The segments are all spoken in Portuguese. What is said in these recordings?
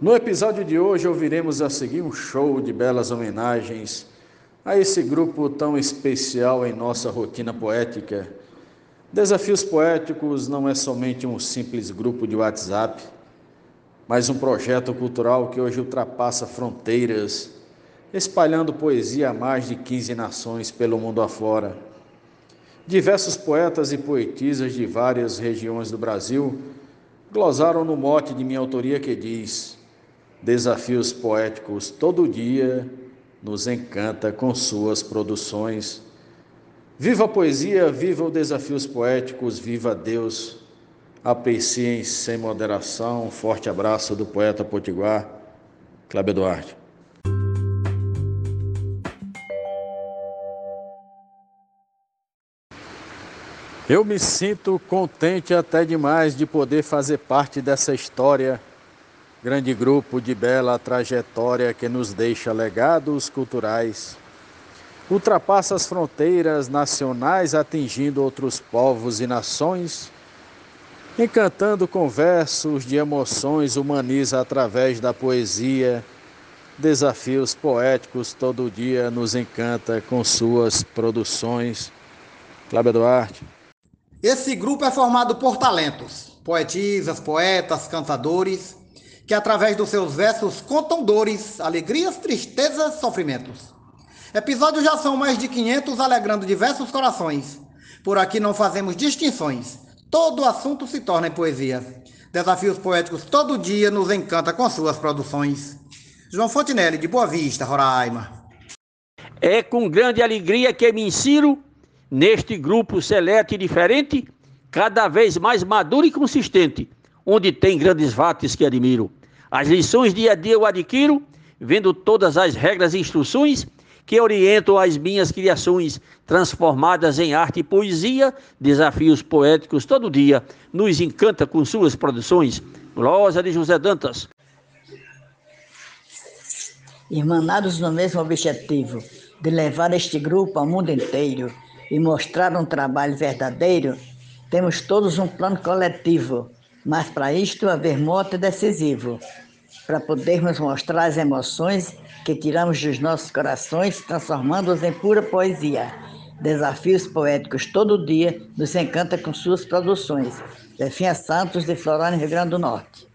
No episódio de hoje ouviremos a seguir um show de belas homenagens a esse grupo tão especial em nossa rotina poética. Desafios Poéticos não é somente um simples grupo de WhatsApp, mas um projeto cultural que hoje ultrapassa fronteiras, espalhando poesia a mais de 15 nações pelo mundo afora. Diversos poetas e poetisas de várias regiões do Brasil glosaram no mote de minha autoria que diz: Desafios poéticos todo dia nos encanta com suas produções. Viva a poesia, viva os desafios poéticos, viva Deus. Apreciem sem moderação. Um forte abraço do poeta potiguar, Cláudio Duarte. Eu me sinto contente até demais de poder fazer parte dessa história grande grupo de bela trajetória que nos deixa legados culturais. Ultrapassa as fronteiras nacionais, atingindo outros povos e nações, encantando com versos de emoções, humaniza através da poesia. Desafios poéticos todo dia nos encanta com suas produções. Cláudio Duarte. Esse grupo é formado por talentos, poetisas, poetas, cantadores que através dos seus versos contam dores, alegrias, tristezas, sofrimentos. Episódios já são mais de 500 alegrando diversos corações. Por aqui não fazemos distinções. Todo assunto se torna em poesia. Desafios poéticos todo dia nos encanta com suas produções. João Fontinelli, de Boa Vista, Roraima. É com grande alegria que me insiro neste grupo seleto e diferente, cada vez mais maduro e consistente, onde tem grandes vates que admiro. As lições dia a dia eu adquiro, vendo todas as regras e instruções que orientam as minhas criações, transformadas em arte e poesia, desafios poéticos todo dia, nos encanta com suas produções. Glosa de José Dantas. Irmanados no mesmo objetivo, de levar este grupo ao mundo inteiro e mostrar um trabalho verdadeiro, temos todos um plano coletivo mas para isto haver mote decisivo, para podermos mostrar as emoções que tiramos dos nossos corações, transformando-os em pura poesia. Desafios poéticos todo dia nos encanta com suas produções. Zefinha Santos, de Florânia, Rio Grande do Norte.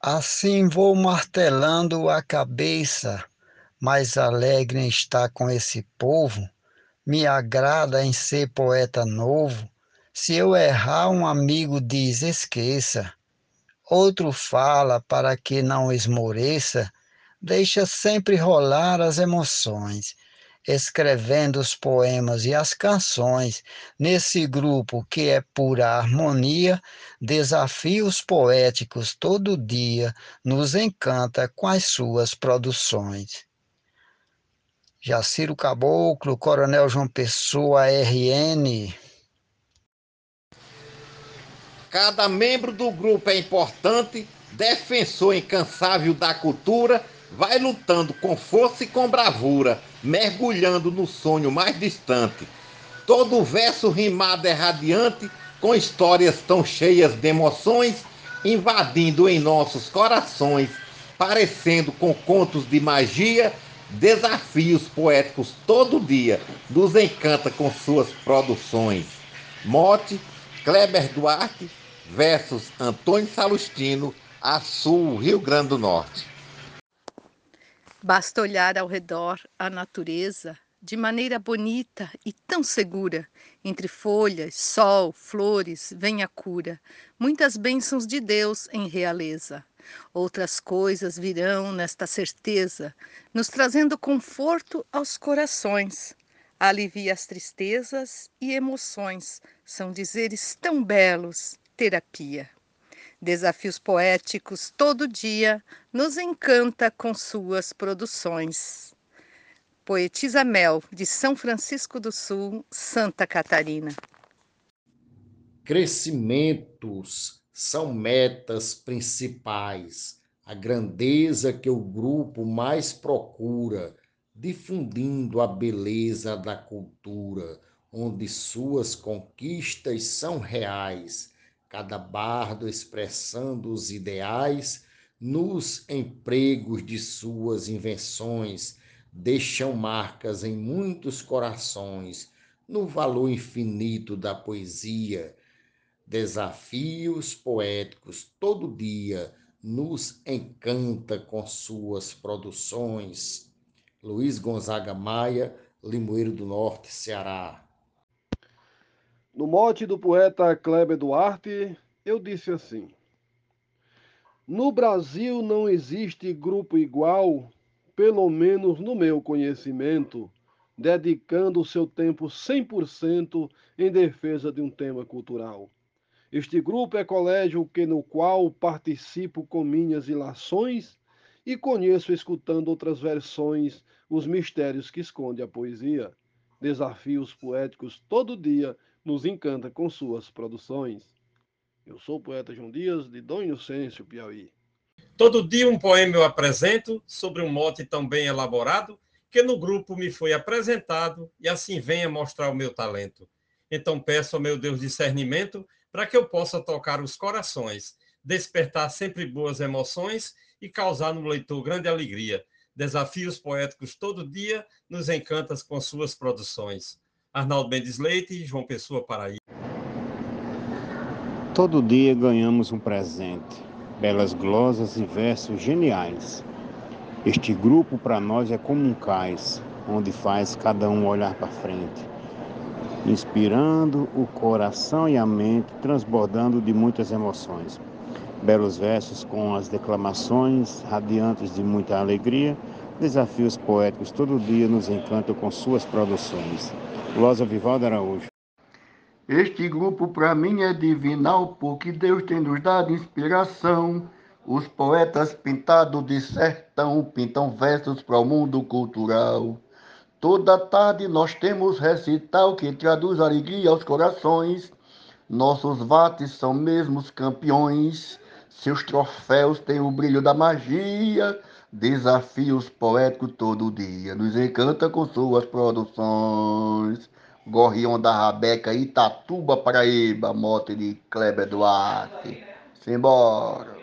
Assim vou martelando a cabeça, mais alegre em estar com esse povo, me agrada em ser poeta novo, se eu errar, um amigo diz: esqueça. Outro fala para que não esmoreça, deixa sempre rolar as emoções, escrevendo os poemas e as canções, nesse grupo que é pura harmonia, desafios poéticos todo dia, nos encanta com as suas produções. Jaciro Caboclo, Coronel João Pessoa, RN. Cada membro do grupo é importante, defensor incansável da cultura, vai lutando com força e com bravura, mergulhando no sonho mais distante. Todo verso rimado é radiante, com histórias tão cheias de emoções, invadindo em nossos corações, parecendo com contos de magia, desafios poéticos todo dia, nos encanta com suas produções. Mote, Kleber Duarte, versus Antônio Salustino, Açul, Rio Grande do Norte. Basta olhar ao redor a natureza de maneira bonita e tão segura. Entre folhas, sol, flores, vem a cura. Muitas bênçãos de Deus em realeza. Outras coisas virão nesta certeza, nos trazendo conforto aos corações. Alivia as tristezas e emoções, são dizeres tão belos terapia. Desafios poéticos todo dia nos encanta com suas produções. Poetisa Mel, de São Francisco do Sul, Santa Catarina. Crescimentos são metas principais, a grandeza que o grupo mais procura, difundindo a beleza da cultura, onde suas conquistas são reais cada bardo expressando os ideais nos empregos de suas invenções, deixam marcas em muitos corações, no valor infinito da poesia. Desafios poéticos todo dia nos encanta com suas produções. Luiz Gonzaga Maia, Limoeiro do Norte, Ceará. No mote do poeta Kleber Duarte, eu disse assim: No Brasil não existe grupo igual, pelo menos no meu conhecimento, dedicando o seu tempo 100% em defesa de um tema cultural. Este grupo é colégio que no qual participo com minhas ilações e conheço escutando outras versões os mistérios que esconde a poesia. Desafios poéticos todo dia nos encanta com suas produções. Eu sou o poeta João Dias, de Dom Inocêncio, Piauí. Todo dia um poema eu apresento sobre um mote tão bem elaborado que no grupo me foi apresentado e assim venha mostrar o meu talento. Então peço ao meu Deus discernimento para que eu possa tocar os corações, despertar sempre boas emoções e causar no leitor grande alegria. Desafios poéticos todo dia nos encantas com suas produções. Arnaldo Mendes Leite, João Pessoa, Paraíba. Todo dia ganhamos um presente, belas glosas e versos geniais. Este grupo para nós é como um cais, onde faz cada um olhar para frente, inspirando o coração e a mente, transbordando de muitas emoções. Belos versos com as declamações radiantes de muita alegria, desafios poéticos todo dia nos encantam com suas produções. Glosa Vivaldo Araújo. Este grupo para mim é divinal, porque Deus tem nos dado inspiração. Os poetas pintados de sertão pintam versos para o mundo cultural. Toda tarde nós temos recital que traduz alegria aos corações. Nossos vates são mesmos campeões, seus troféus têm o brilho da magia. Desafios poéticos todo dia, nos encanta com suas produções. Gorrião da Rabeca, Itatuba, Paraíba, mote de Kleber Duarte. Simbora.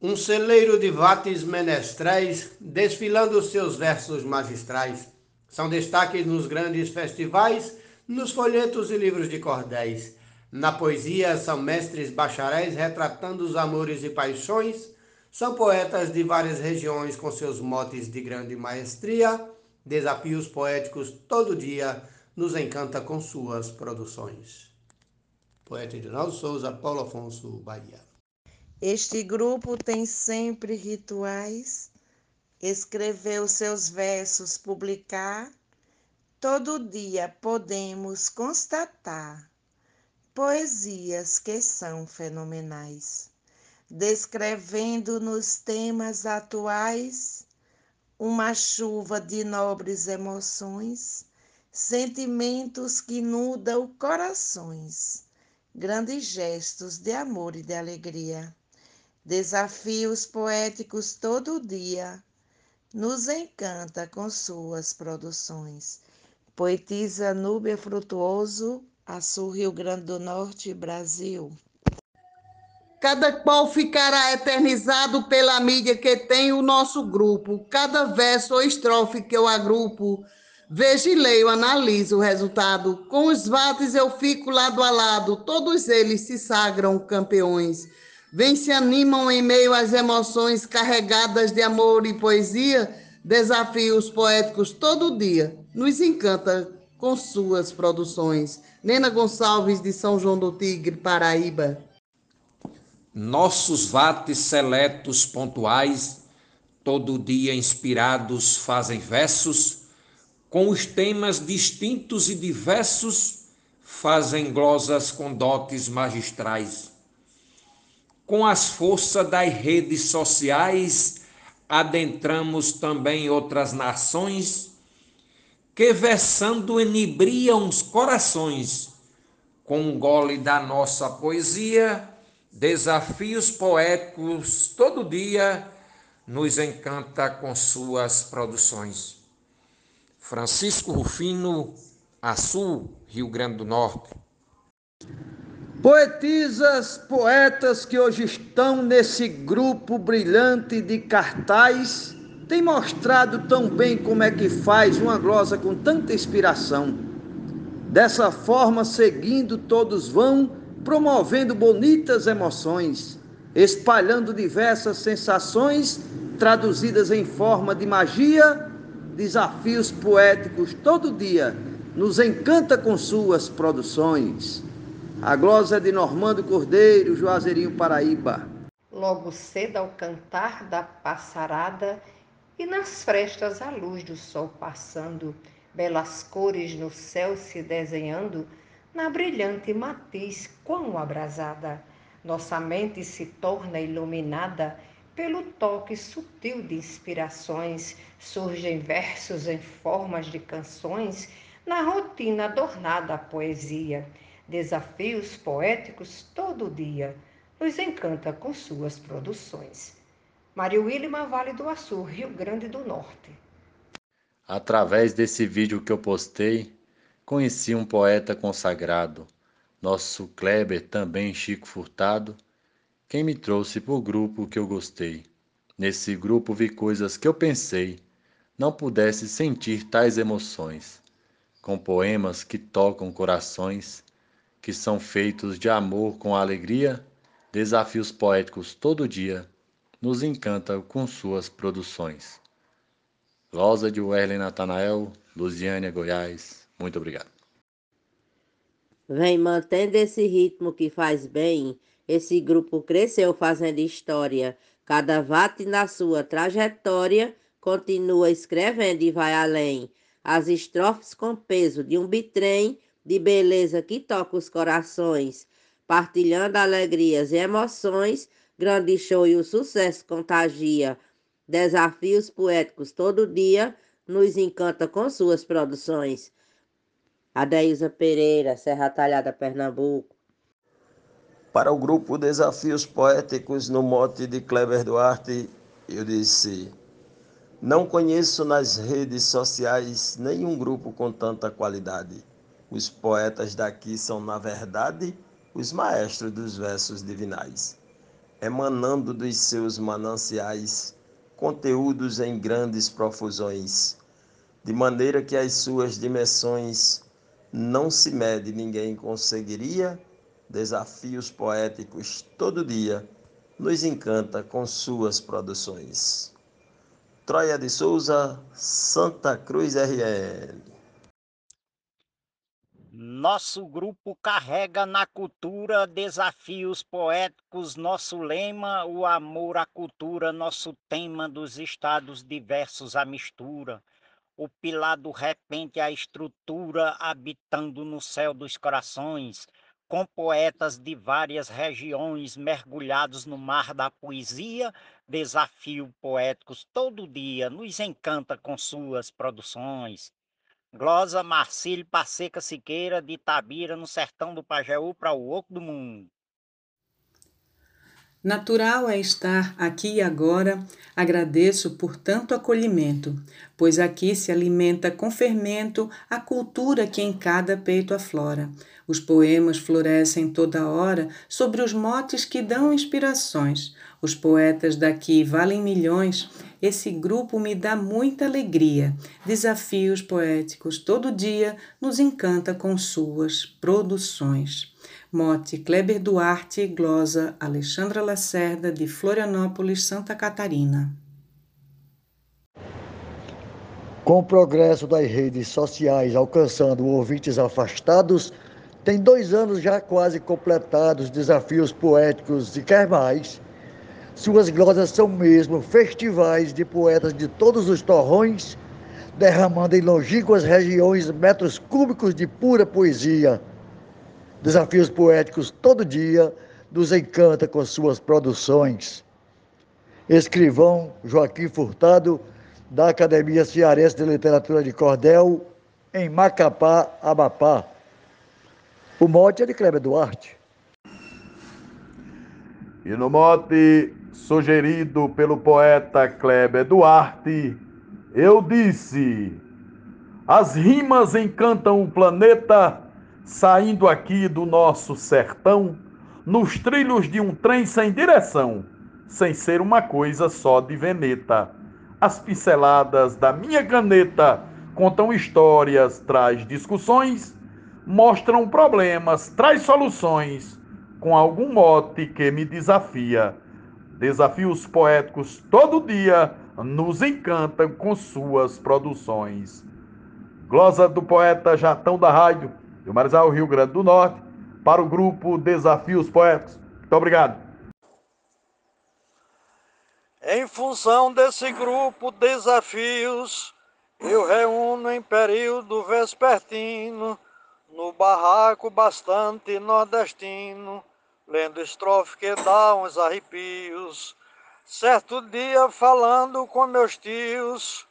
Um celeiro de vates menestréis, desfilando seus versos magistrais. São destaques nos grandes festivais, nos folhetos e livros de cordéis. Na poesia, são mestres bacharéis retratando os amores e paixões são poetas de várias regiões com seus motes de grande maestria, desafios poéticos todo dia, nos encanta com suas produções. Poeta Edinaldo Souza, Paulo Afonso, Bahia. Este grupo tem sempre rituais, escreveu seus versos, publicar. Todo dia podemos constatar poesias que são fenomenais descrevendo nos temas atuais uma chuva de nobres emoções, sentimentos que inundam corações, grandes gestos de amor e de alegria, desafios poéticos todo dia, nos encanta com suas produções. Poetisa Núbia Frutuoso, Açu, Rio Grande do Norte, Brasil cada qual ficará eternizado pela mídia que tem o nosso grupo. Cada verso ou estrofe que eu agrupo, vejo e leio, analiso o resultado. Com os vates eu fico lado a lado, todos eles se sagram campeões. Vêm se animam em meio às emoções carregadas de amor e poesia, desafios poéticos todo dia. Nos encanta com suas produções. Nena Gonçalves, de São João do Tigre, Paraíba. Nossos vates seletos pontuais, todo dia inspirados, fazem versos, com os temas distintos e diversos, fazem glosas com dotes magistrais. Com as forças das redes sociais, adentramos também outras nações, que versando enibriam os corações, com um gole da nossa poesia, desafios poéticos todo dia nos encanta com suas produções. Francisco Rufino, Açu, Rio Grande do Norte. Poetisas, poetas que hoje estão nesse grupo brilhante de cartaz, têm mostrado tão bem como é que faz uma glosa com tanta inspiração. Dessa forma, seguindo, todos vão promovendo bonitas emoções, espalhando diversas sensações traduzidas em forma de magia, desafios poéticos todo dia, nos encanta com suas produções. A glosa é de Normando Cordeiro, Juazeirinho Paraíba. Logo cedo ao cantar da passarada e nas frestas a luz do sol passando, belas cores no céu se desenhando, na brilhante matiz quão abrasada, nossa mente se torna iluminada pelo toque sutil de inspirações, surgem versos em formas de canções, na rotina adornada a poesia desafios poéticos todo dia, nos encanta com suas produções. Mário Williman, Vale do Açu, Rio Grande do Norte. Através desse vídeo que eu postei, conheci um poeta consagrado, nosso Kleber, também Chico Furtado, quem me trouxe para o grupo que eu gostei. Nesse grupo vi coisas que eu pensei não pudesse sentir tais emoções, com poemas que tocam corações que são feitos de amor com alegria, desafios poéticos todo dia, nos encanta com suas produções. Rosa de Werlen Natanael, Luziânia, Goiás. Muito obrigado. Vem mantendo esse ritmo que faz bem. Esse grupo cresceu fazendo história. Cada vate na sua trajetória continua escrevendo e vai além. As estrofes com peso de um bitrem de beleza que toca os corações, partilhando alegrias e emoções, grande show e o sucesso contagia. Desafios poéticos todo dia, nos encanta com suas produções. Adeilza Pereira, Serra Talhada, Pernambuco. Para o grupo Desafios Poéticos, no mote de Kleber Duarte, eu disse: Não conheço nas redes sociais nenhum grupo com tanta qualidade. Os poetas daqui são, na verdade, os maestros dos versos divinais, emanando dos seus mananciais conteúdos em grandes profusões, de maneira que as suas dimensões não se mede, ninguém conseguiria. Desafios poéticos todo dia nos encanta com suas produções. Troia de Souza, Santa Cruz RL. Nosso grupo carrega na cultura desafios poéticos, nosso lema, o amor à cultura, nosso tema dos estados diversos, a mistura. O pilar do repente, a estrutura, habitando no céu dos corações, com poetas de várias regiões mergulhados no mar da poesia, desafio poéticos todo dia, nos encanta com suas produções. Glosa Marcílio Passeca Siqueira, de Itabira, no sertão do Pajeú, para o Oco do Mundo. Natural é estar aqui e agora, agradeço por tanto acolhimento, pois aqui se alimenta com fermento a cultura que em cada peito aflora. Os poemas florescem toda hora sobre os motes que dão inspirações. Os poetas daqui valem milhões. Esse grupo me dá muita alegria. Desafios poéticos todo dia nos encanta com suas produções. Mote Kleber Duarte, glosa Alexandra Lacerda, de Florianópolis, Santa Catarina. Com o progresso das redes sociais alcançando ouvintes afastados, tem dois anos já quase completados desafios poéticos e quer mais. Suas glosas são mesmo festivais de poetas de todos os torrões, derramando em longínquas regiões metros cúbicos de pura poesia. Desafios poéticos todo dia nos encanta com suas produções. Escrivão Joaquim Furtado, da Academia Cearense de Literatura de Cordel, em Macapá, Amapá. O mote é de Kleber Duarte. E no mote sugerido pelo poeta Kleber Duarte, eu disse: as rimas encantam o planeta, saindo aqui do nosso sertão, nos trilhos de um trem sem direção, sem ser uma coisa só de veneta. As pinceladas da minha caneta contam histórias, traz discussões, mostram problemas, traz soluções, com algum mote que me desafia. Desafios poéticos todo dia nos encantam com suas produções. Glosa do poeta Jatão da Rádio, do Marizal, Rio Grande do Norte, para o grupo Desafios Poéticos. Muito obrigado. Em função desse grupo Desafios, eu reúno em período vespertino, no barraco bastante nordestino, lendo estrofe que dá uns arrepios. Certo dia, falando com meus tios,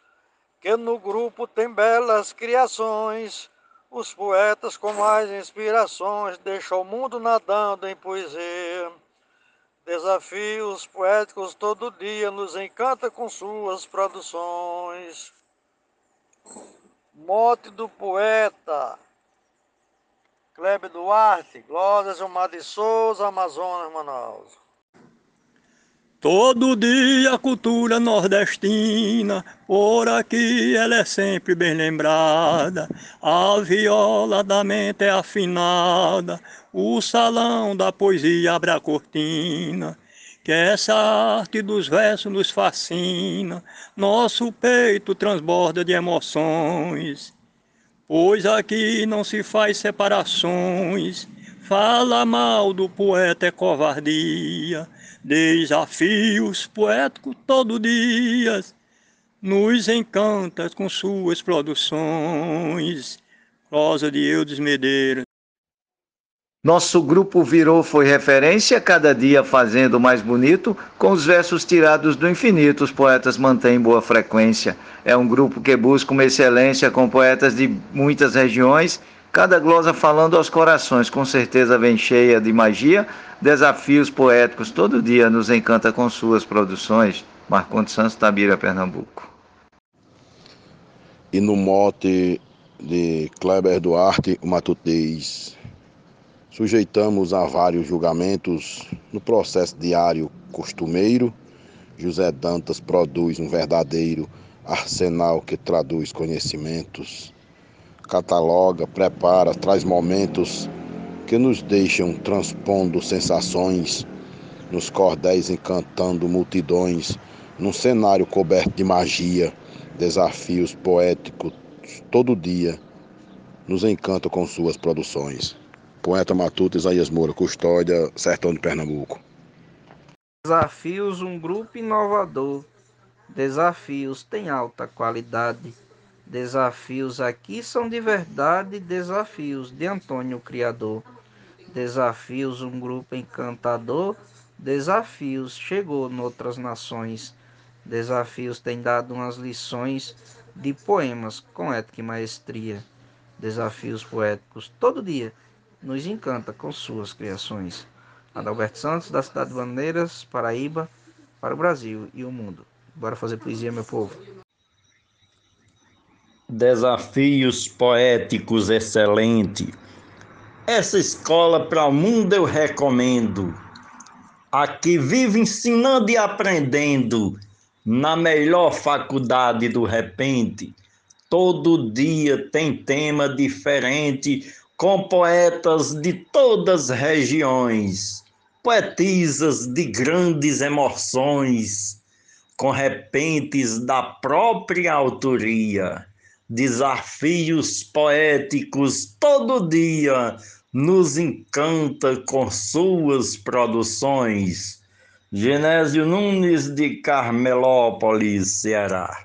que no grupo tem belas criações, os poetas com mais inspirações deixam o mundo nadando em poesia. Desafios poéticos todo dia nos encanta com suas produções. Mote do poeta Kleber Duarte, Glória Gilmar de Souza, Amazonas, Manaus. Todo dia a cultura nordestina, por aqui ela é sempre bem lembrada. A viola da mente é afinada, o salão da poesia abre a cortina. Que essa arte dos versos nos fascina, nosso peito transborda de emoções. Pois aqui não se faz separações, fala mal do poeta é covardia desafios poéticos todo dia, nos encanta com suas produções. Rosa de Eudes Medeiros. Nosso grupo virou foi referência, cada dia fazendo mais bonito, com os versos tirados do infinito, os poetas mantêm boa frequência. É um grupo que busca uma excelência com poetas de muitas regiões Cada glosa falando aos corações, com certeza vem cheia de magia, desafios poéticos, todo dia nos encanta com suas produções. Marcondes Santos, Tabira, Pernambuco. E no mote de Kleber Duarte, o Matutez, sujeitamos a vários julgamentos no processo diário costumeiro. José Dantas produz um verdadeiro arsenal que traduz conhecimentos cataloga, prepara, traz momentos que nos deixam transpondo sensações, nos cordéis encantando multidões, num cenário coberto de magia, desafios poéticos todo dia, nos encanta com suas produções. Poeta Matuto Isaías Moura, Custódia, Sertão de Pernambuco. Desafios, um grupo inovador. Desafios tem alta qualidade Desafios aqui são de verdade desafios de Antônio Criador. Desafios, um grupo encantador. Desafios chegou noutras nações. Desafios tem dado umas lições de poemas com ética e maestria. Desafios poéticos todo dia nos encanta com suas criações. Adalberto Santos, da cidade de Bandeiras, Paraíba, para o Brasil e o mundo. Bora fazer poesia, meu povo. Desafios poéticos excelente. Essa escola para o mundo eu recomendo. Aqui vive ensinando e aprendendo na melhor faculdade do repente. Todo dia tem tema diferente com poetas de todas as regiões, poetisas de grandes emoções, com repentes da própria autoria desafios poéticos todo dia, nos encanta com suas produções. Genésio Nunes de Carmelópolis, Ceará.